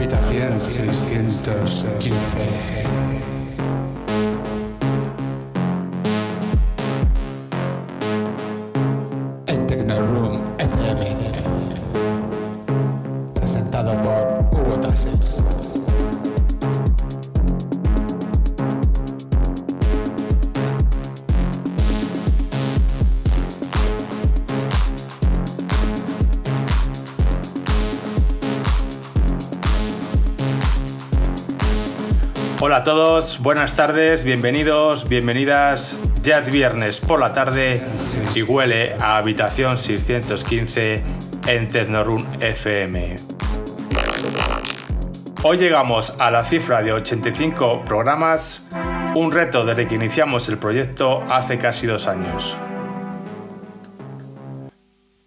Habitación 615. El a todos, buenas tardes, bienvenidos, bienvenidas. Ya es viernes por la tarde y huele a habitación 615 en Tecnorun FM. Hoy llegamos a la cifra de 85 programas, un reto desde que iniciamos el proyecto hace casi dos años.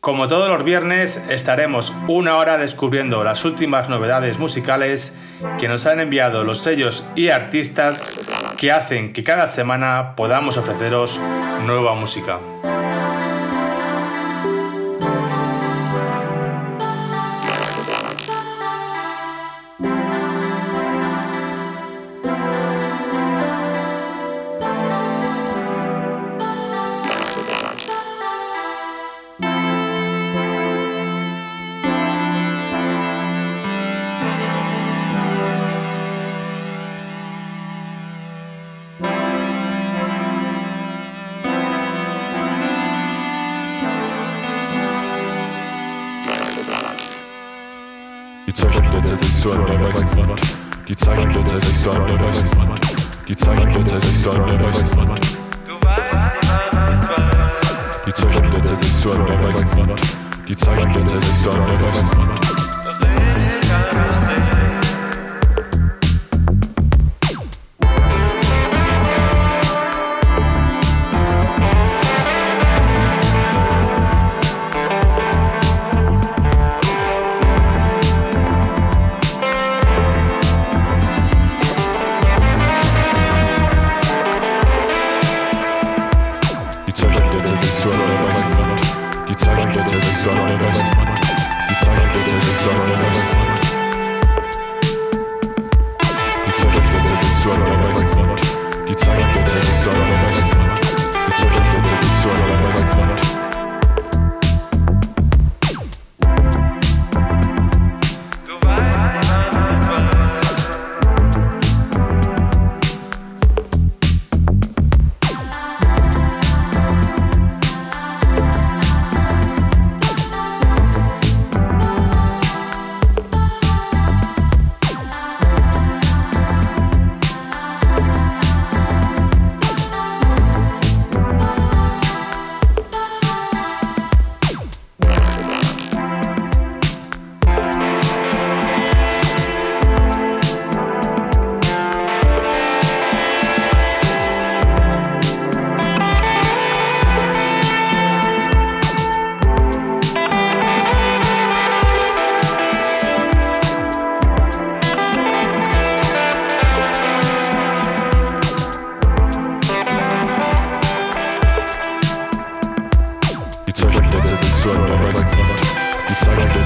Como todos los viernes, estaremos una hora descubriendo las últimas novedades musicales que nos han enviado los sellos y artistas que hacen que cada semana podamos ofreceros nueva música. Die Zeichenblätter siehst du an der weißen Wand. Die Zeichenblätter siehst du an der weißen Wand. Die Zeichenblätter siehst du an der weißen Wand. Du weißt, die Hand ist weiß. Die Zeichenblätter siehst du an der weißen Wand. Die Zeichenblätter siehst du an der weißen Wand.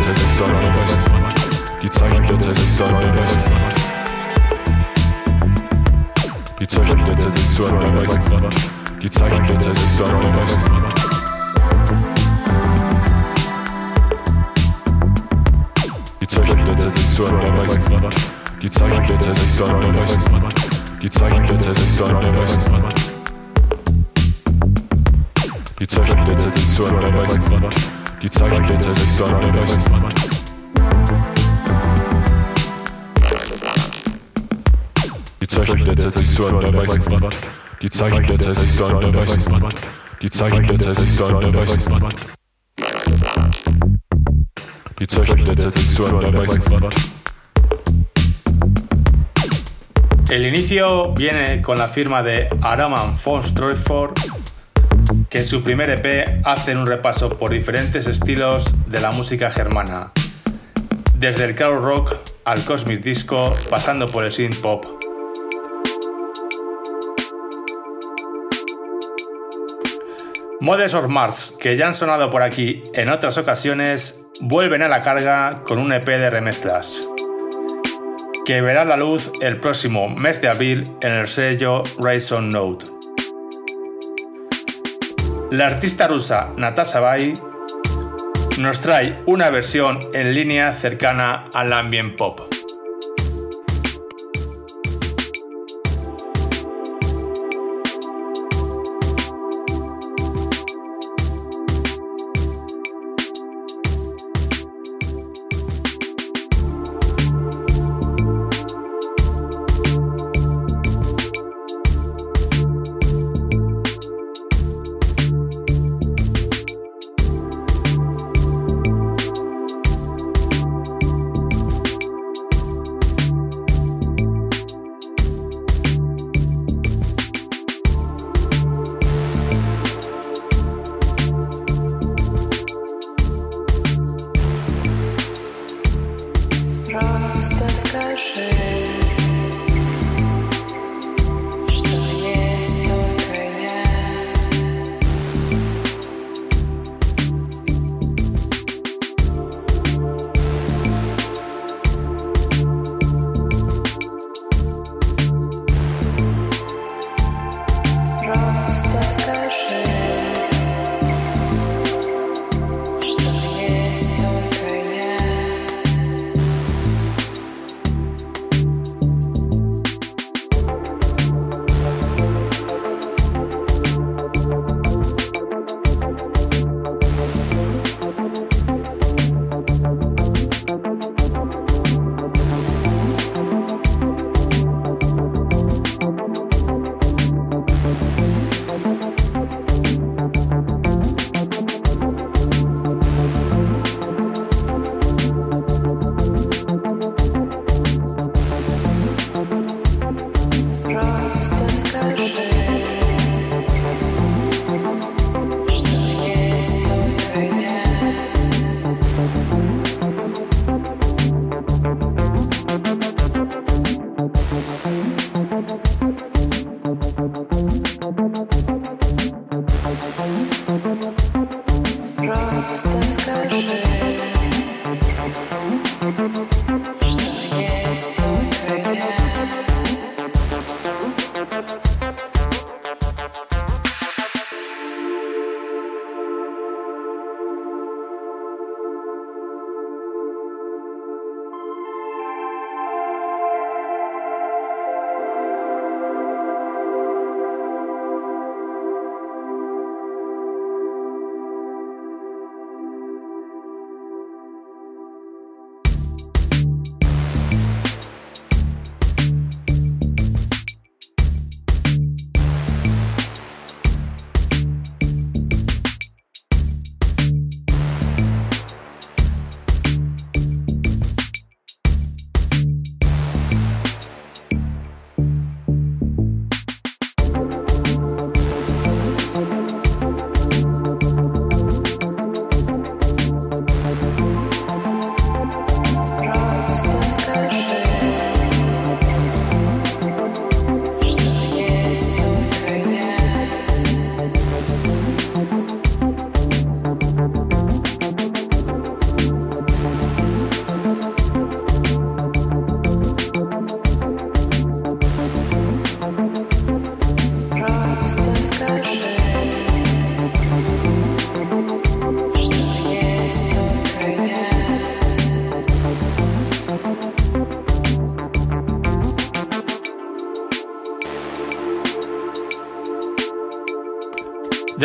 Zeichenblätter siehst du an der weißen Wand. Die Zeichenblätter siehst du an der weißen Wand. Die Zeichenblätter siehst du an der weißen Wand. Die Zeichenblätter siehst du an der weißen Wand. Die Zeichenblätter siehst du an der weißen Wand. Die Zeichenblätter siehst du an der weißen Wand. Die Zeichenblätter siehst du an der weißen Wand. Die Zeichenblätter siehst du an der weißen Wand. Die Zeichenblätter siehst du an der weißen. Die der weißen Wand. Die du an der weißen. El inicio viene con la firma de Araman von Stroyford, que en su primer EP hacen un repaso por diferentes estilos de la música germana, desde el crowd rock al cosmic disco, pasando por el synth pop. Modes of Mars, que ya han sonado por aquí en otras ocasiones, vuelven a la carga con un EP de remezclas. que verá la luz el próximo mes de abril en el sello Rayson Note. La artista rusa Natasha Bai nos trae una versión en línea cercana al ambient pop. Просто скажи,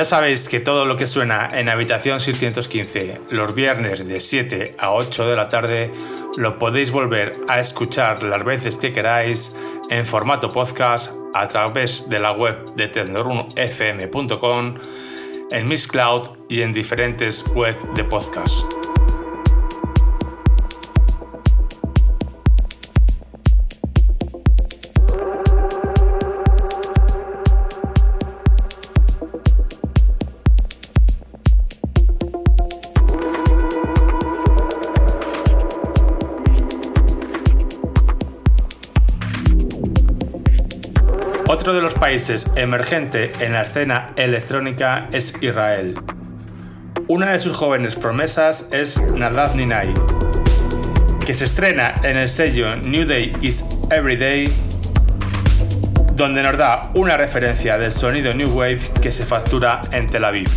Ya sabéis que todo lo que suena en Habitación 615 los viernes de 7 a 8 de la tarde lo podéis volver a escuchar las veces que queráis en formato podcast a través de la web de tecnorunfm.com, en Miss Cloud y en diferentes webs de podcast. Países emergente en la escena electrónica es Israel. Una de sus jóvenes promesas es Nadav Ninai, que se estrena en el sello New Day is Every Day, donde nos da una referencia del sonido New Wave que se factura en Tel Aviv.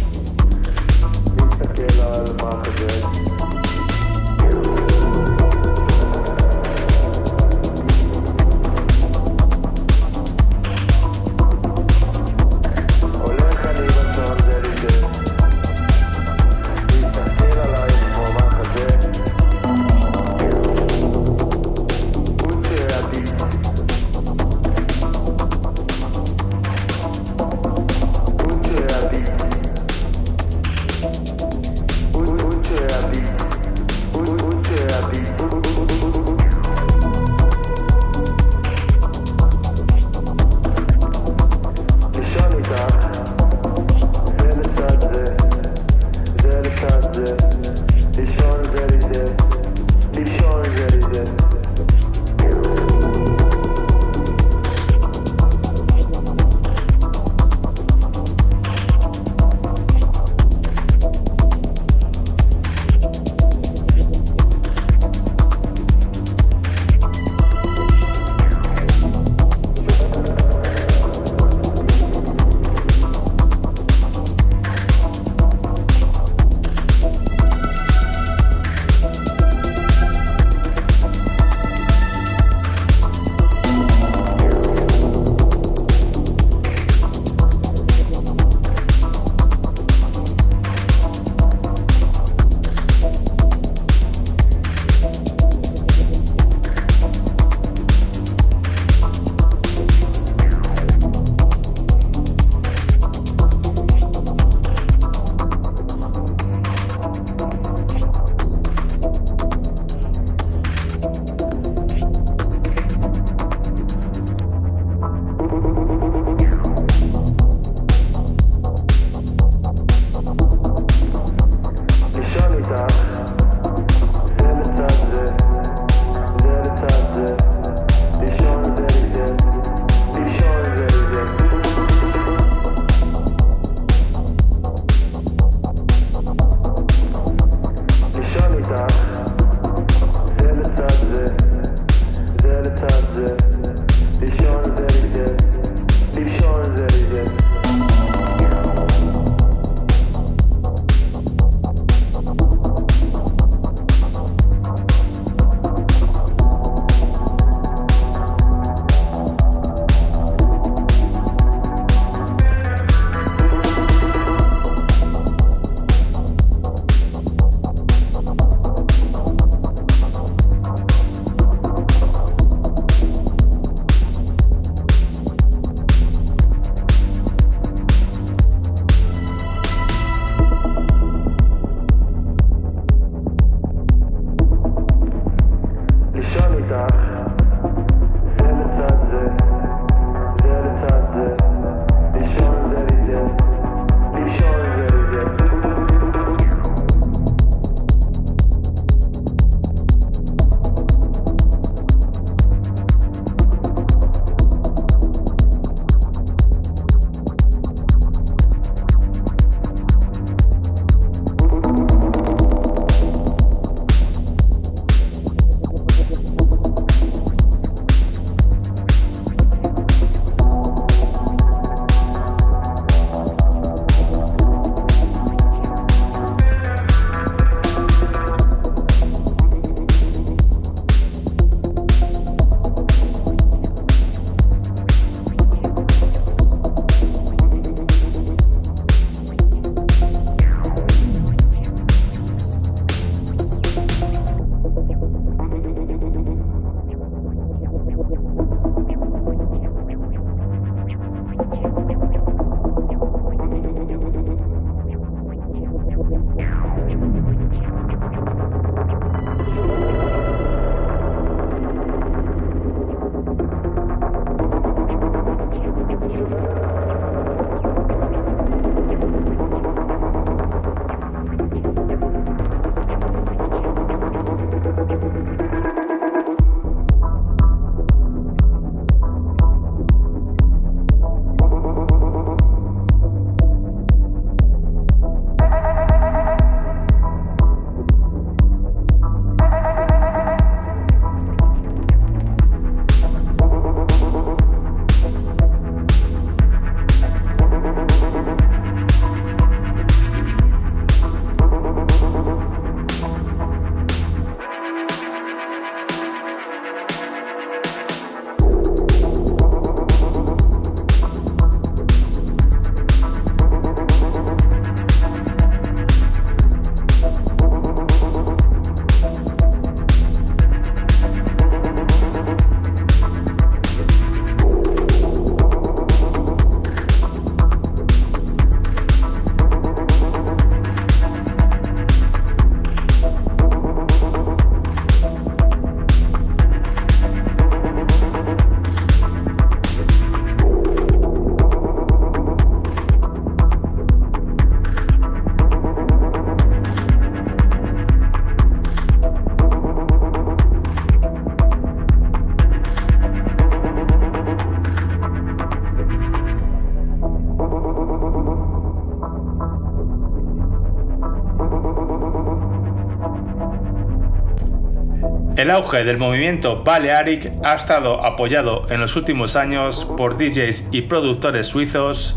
El auge del movimiento Balearic ha estado apoyado en los últimos años por DJs y productores suizos,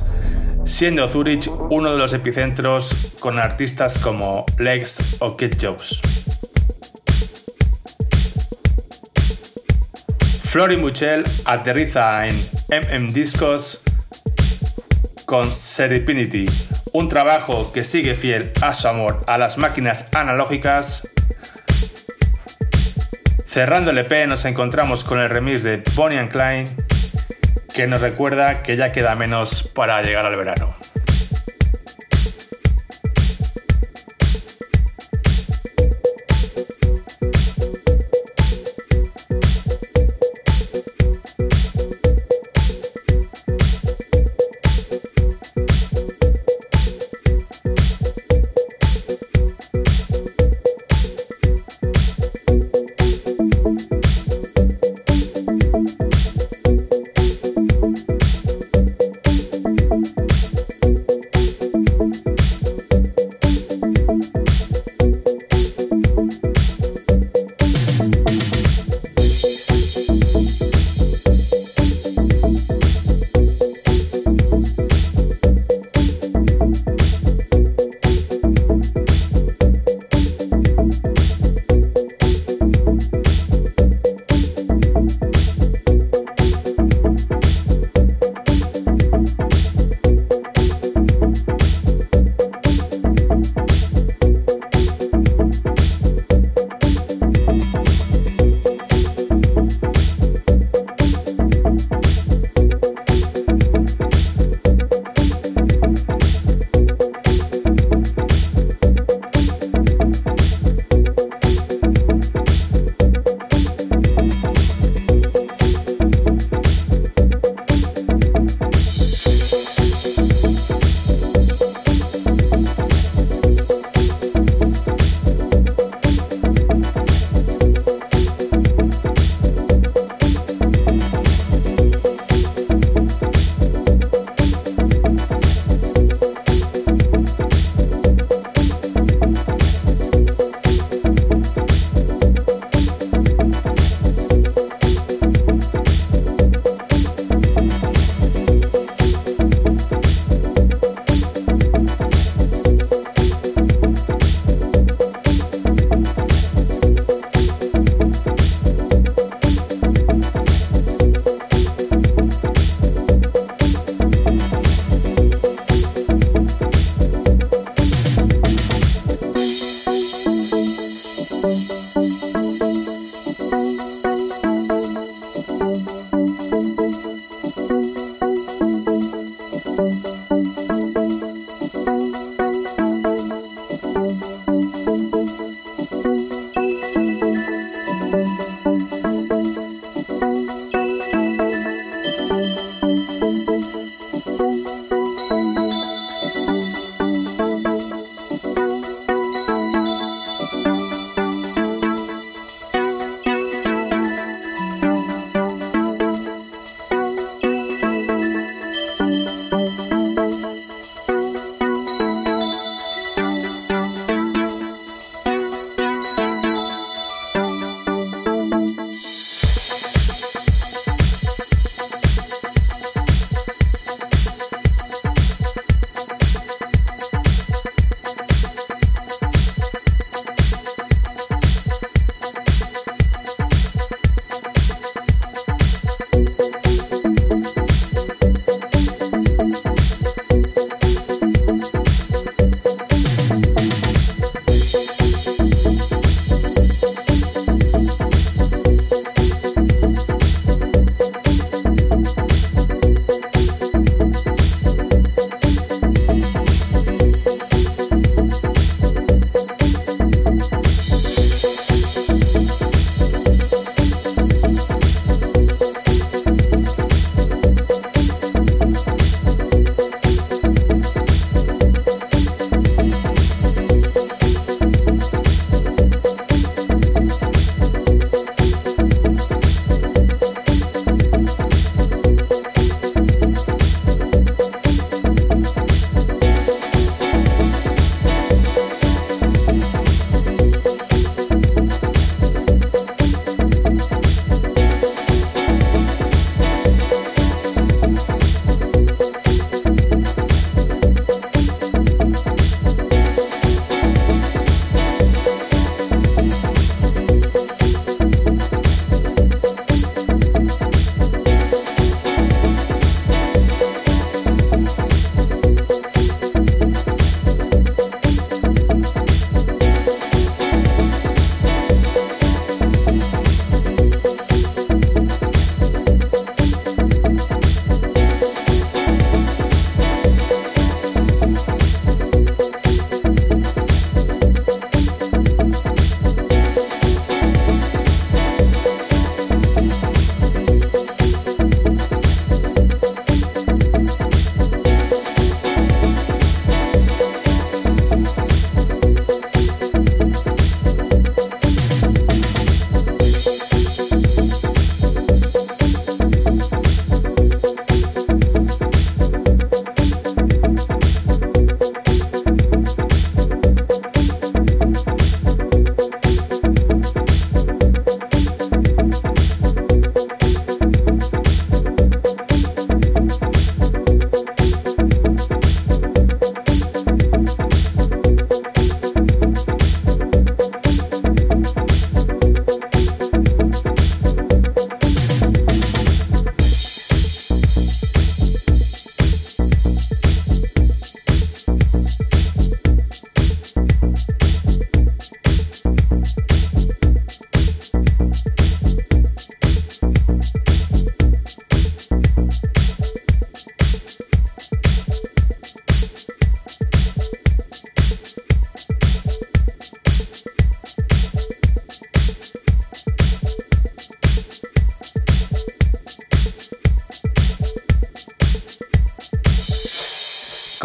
siendo Zurich uno de los epicentros con artistas como Lex o Kid Jobs. Flori Muchel aterriza en MM Discos con Seripinity, un trabajo que sigue fiel a su amor a las máquinas analógicas. Cerrando el EP nos encontramos con el remix de Bonnie and Clyde, que nos recuerda que ya queda menos para llegar al verano.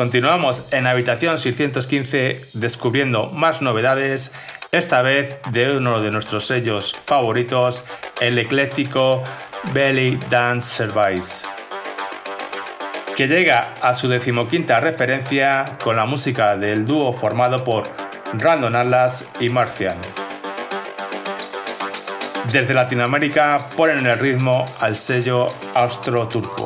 Continuamos en Habitación 615 descubriendo más novedades, esta vez de uno de nuestros sellos favoritos, el ecléctico Belly Dance Service, que llega a su decimoquinta referencia con la música del dúo formado por Random Atlas y Marcian. Desde Latinoamérica ponen el ritmo al sello austro-turco.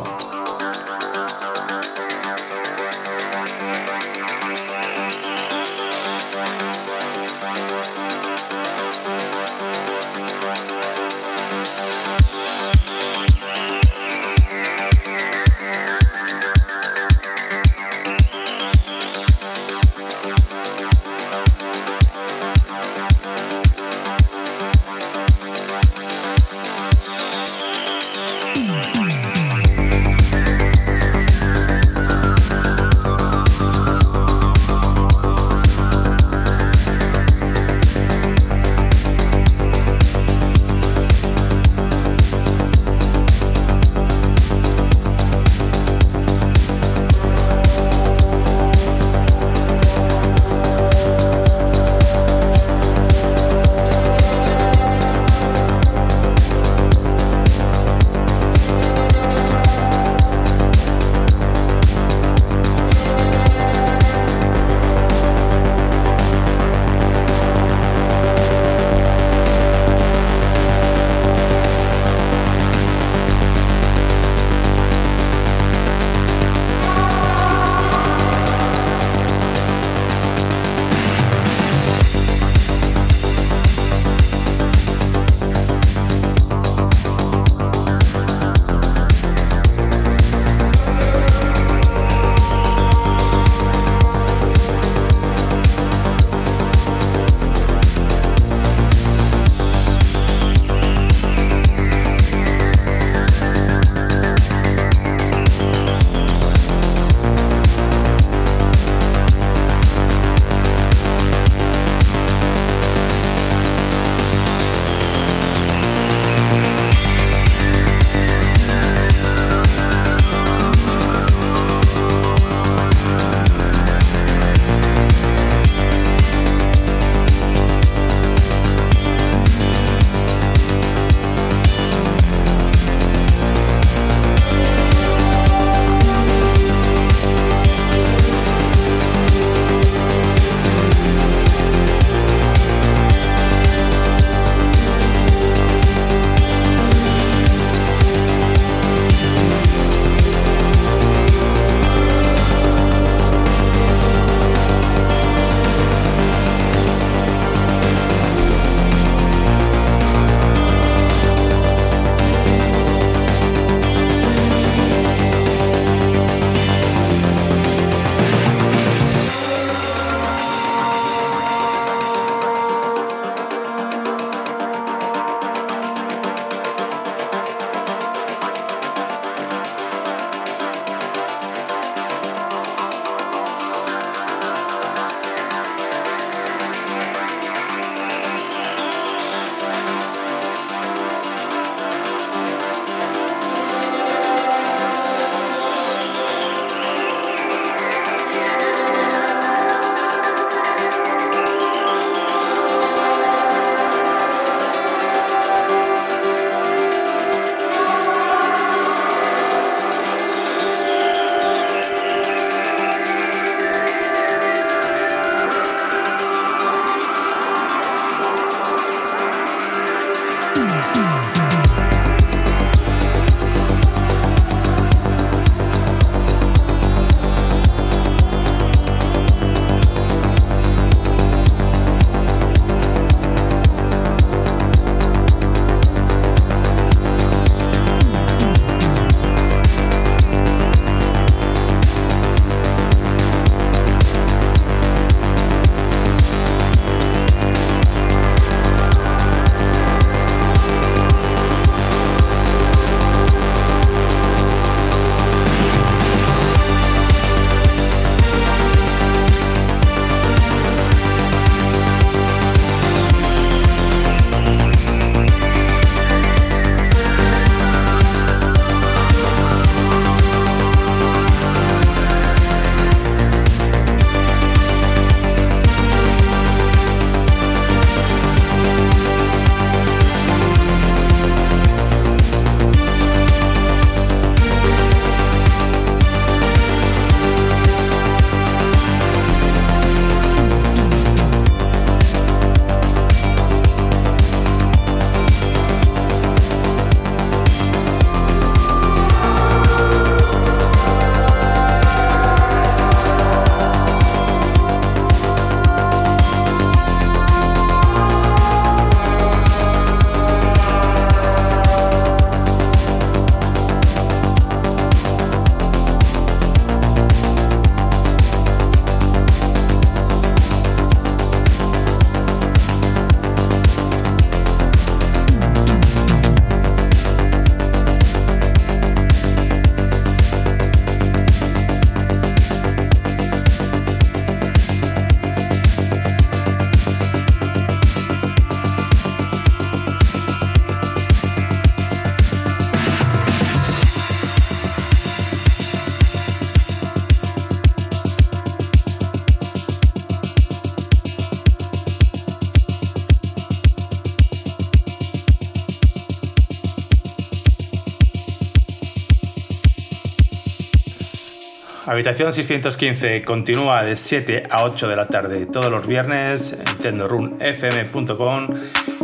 Habitación 615 continúa de 7 a 8 de la tarde todos los viernes en tendorunfm.com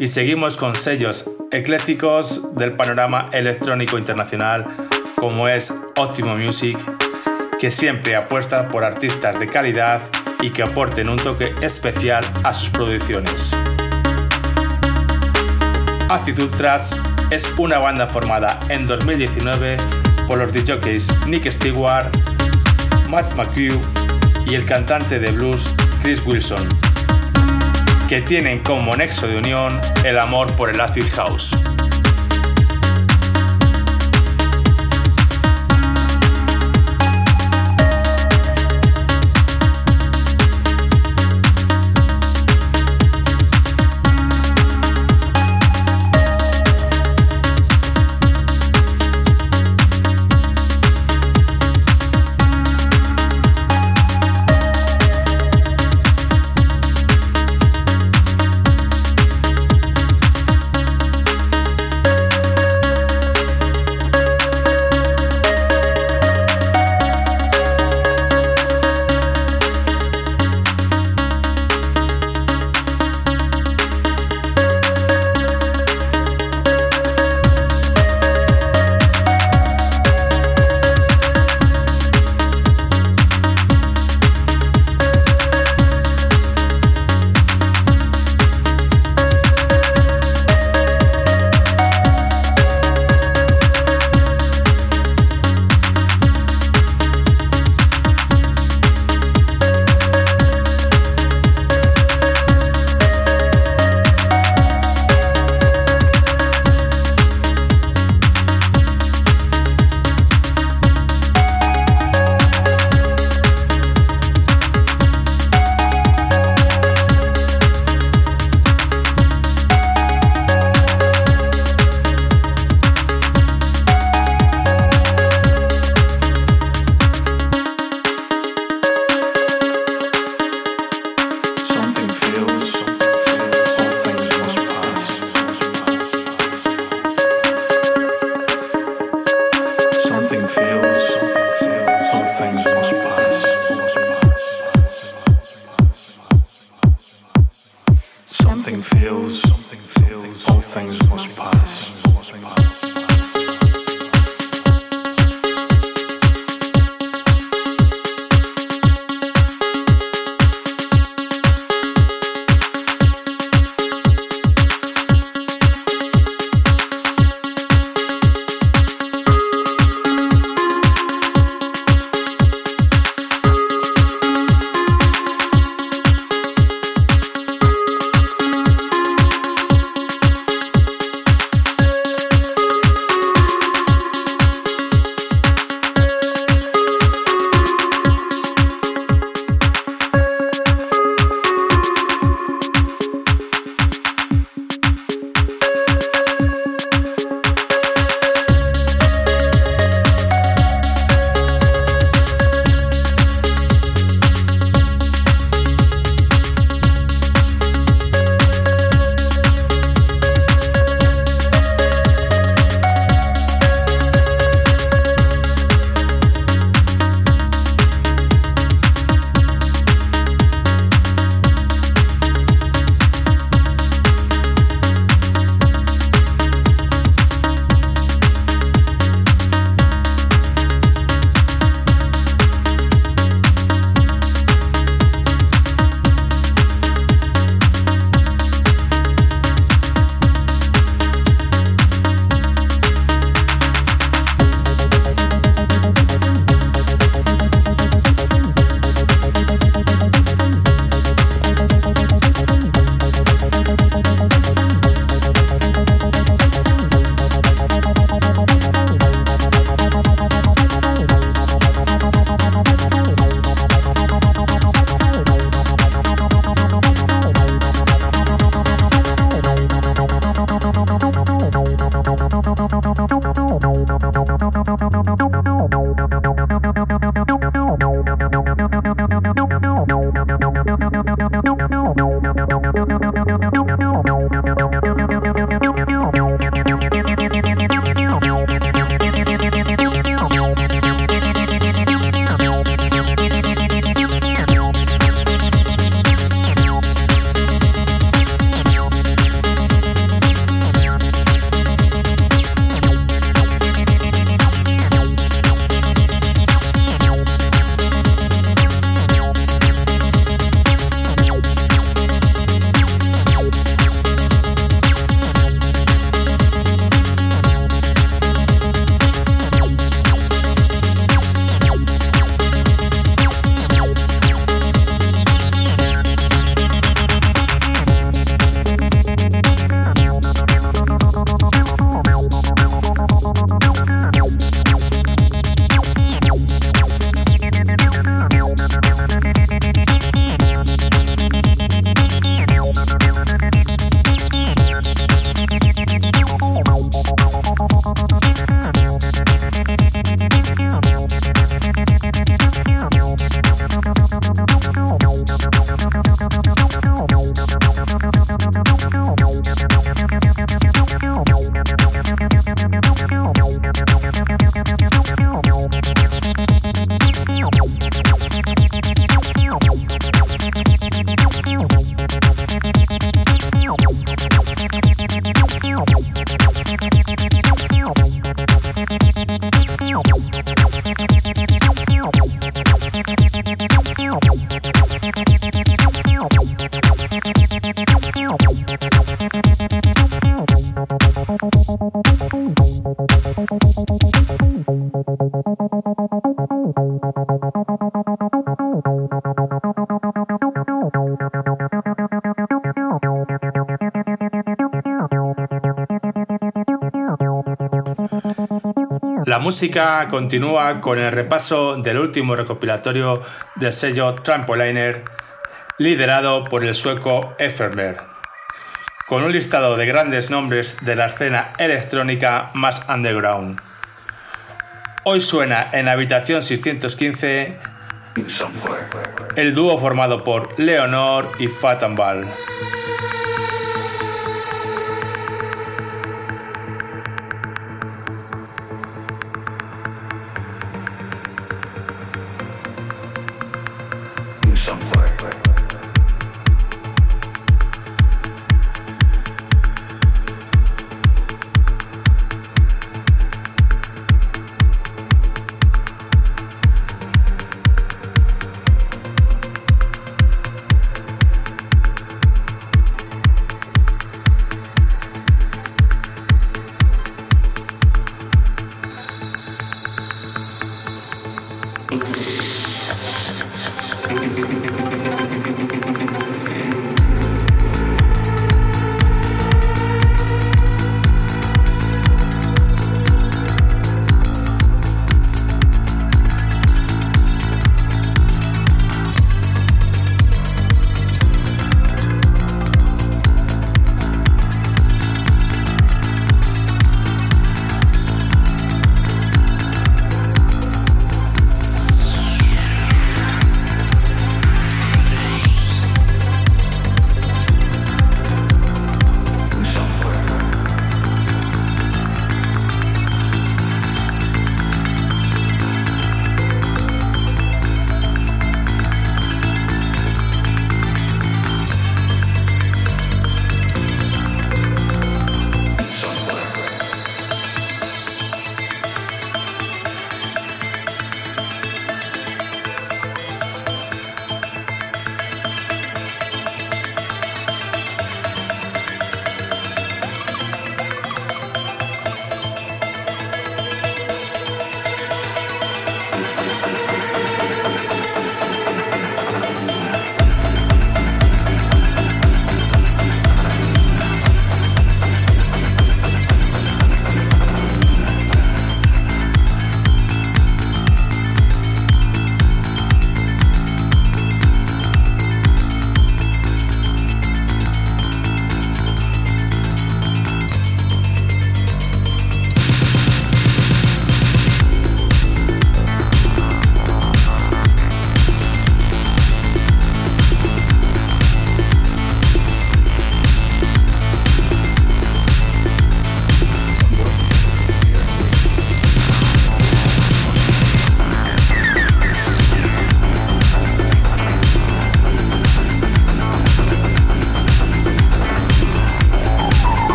y seguimos con sellos eclécticos del panorama electrónico internacional como es Optimo Music, que siempre apuesta por artistas de calidad y que aporten un toque especial a sus producciones. Acid Ultras es una banda formada en 2019 por los DJs Nick Stewart, Matt McHugh y el cantante de blues Chris Wilson, que tienen como nexo de unión el amor por el acid house. Música continúa con el repaso del último recopilatorio del sello Trampoliner, liderado por el sueco Effermer, con un listado de grandes nombres de la escena electrónica más underground. Hoy suena en Habitación 615 el dúo formado por Leonor y Fatambal.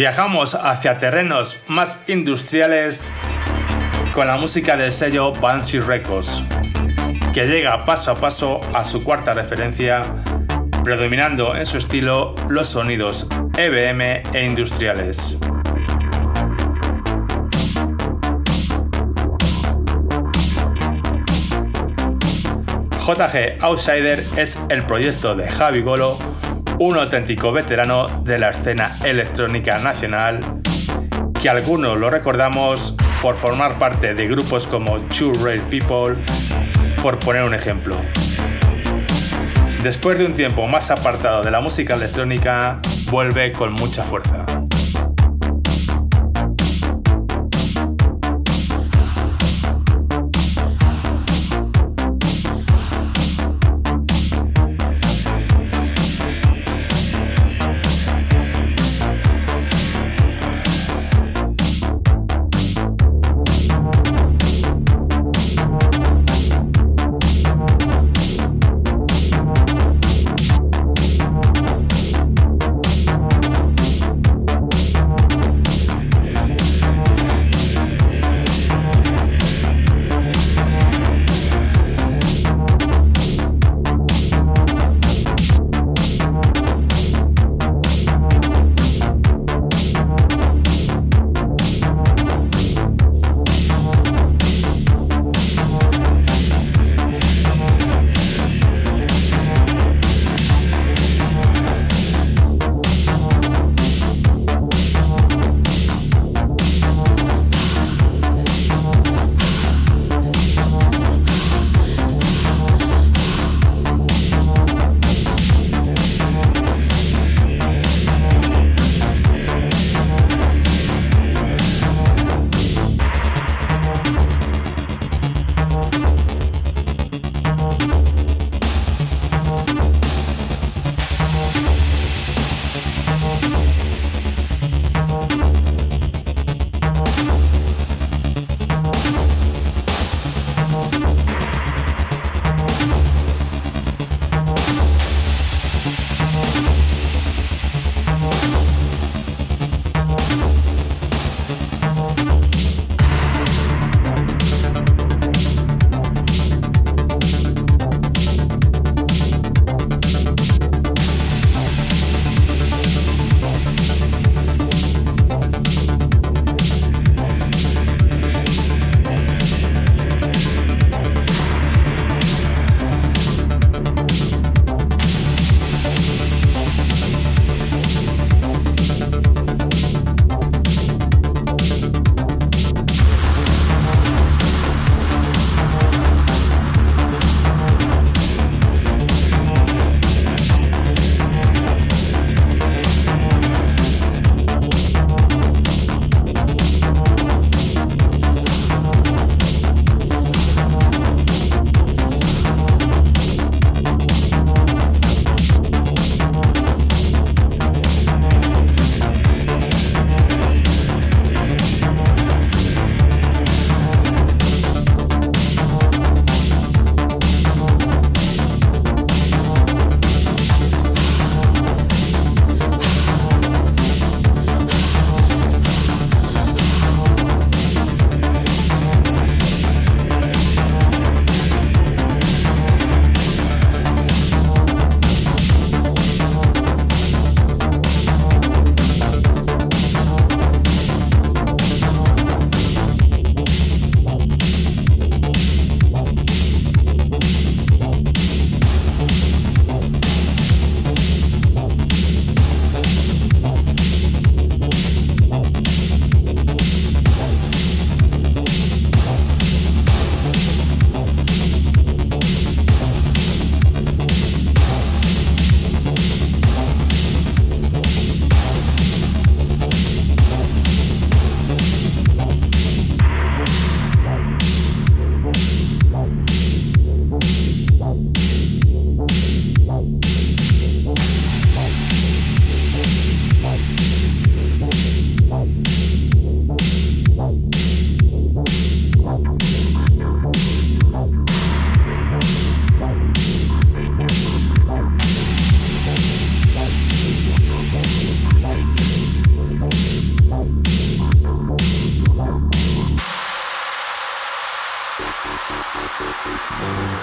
Viajamos hacia terrenos más industriales con la música del sello Banshee Records, que llega paso a paso a su cuarta referencia, predominando en su estilo los sonidos EBM e industriales. JG Outsider es el proyecto de Javi Golo, un auténtico veterano de la escena electrónica nacional, que algunos lo recordamos por formar parte de grupos como True Rail People, por poner un ejemplo. Después de un tiempo más apartado de la música electrónica, vuelve con mucha fuerza.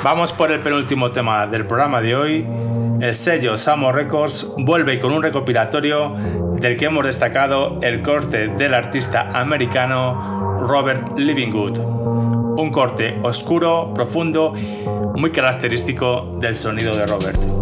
Vamos por el penúltimo tema del programa de hoy. El sello Samo Records vuelve con un recopilatorio del que hemos destacado el corte del artista americano Robert Livingwood. Un corte oscuro, profundo, muy característico del sonido de Robert.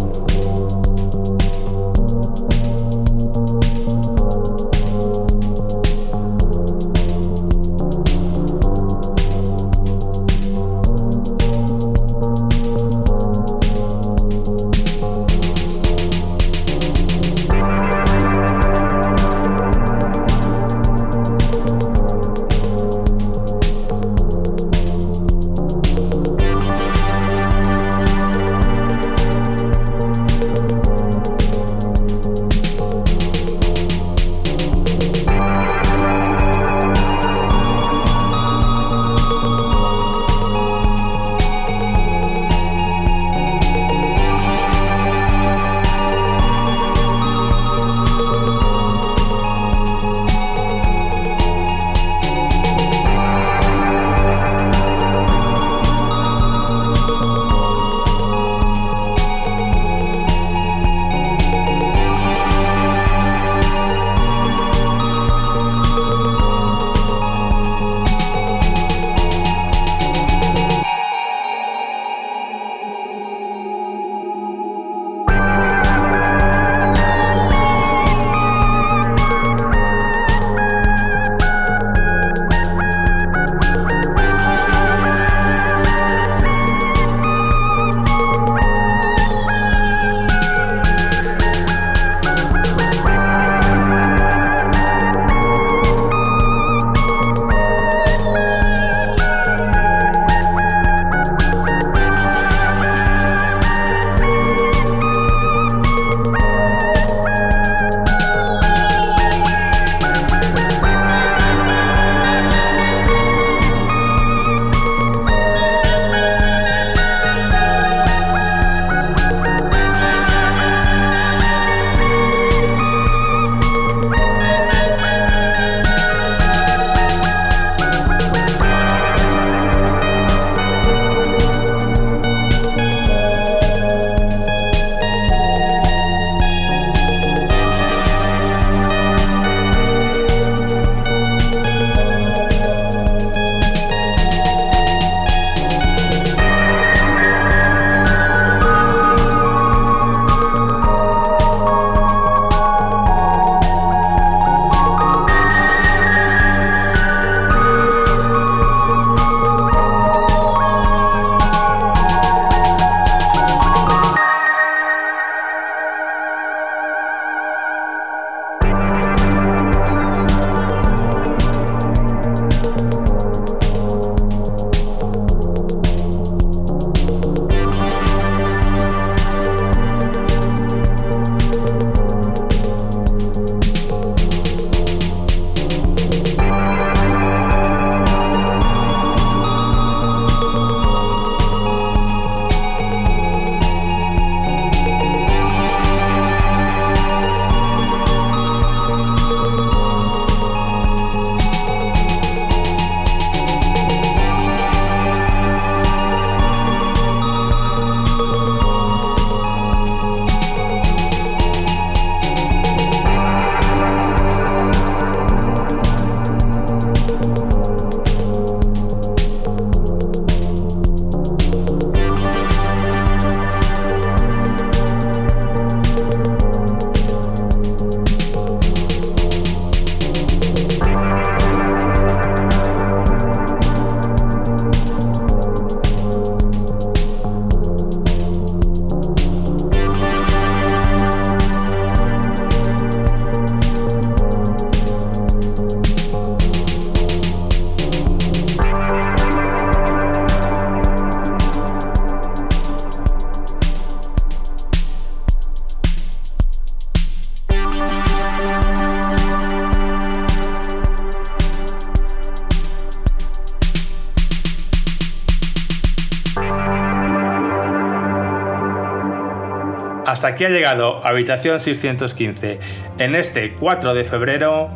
Hasta aquí ha llegado Habitación 615. En este 4 de febrero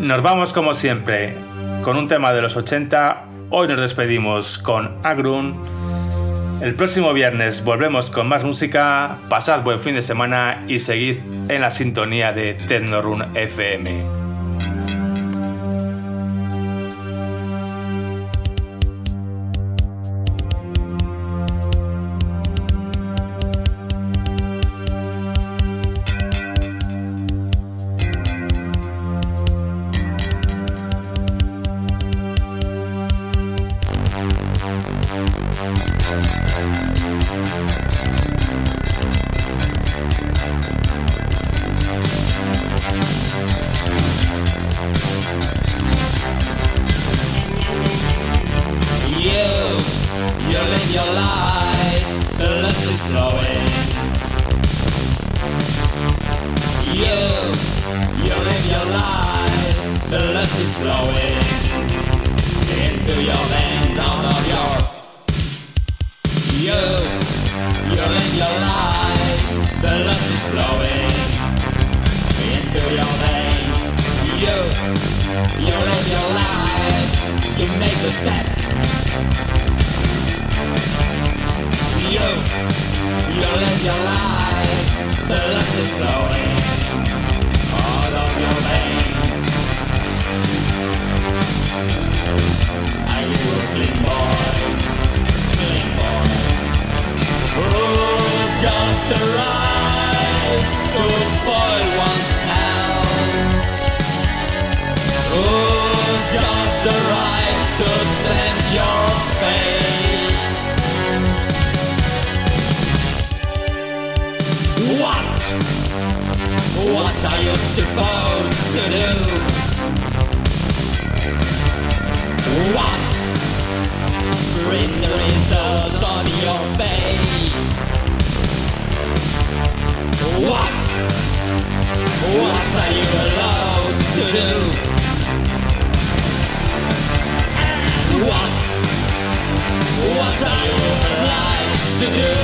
nos vamos como siempre con un tema de los 80. Hoy nos despedimos con Agrun El próximo viernes volvemos con más música. Pasad buen fin de semana y seguid en la sintonía de Tecnorun FM. to do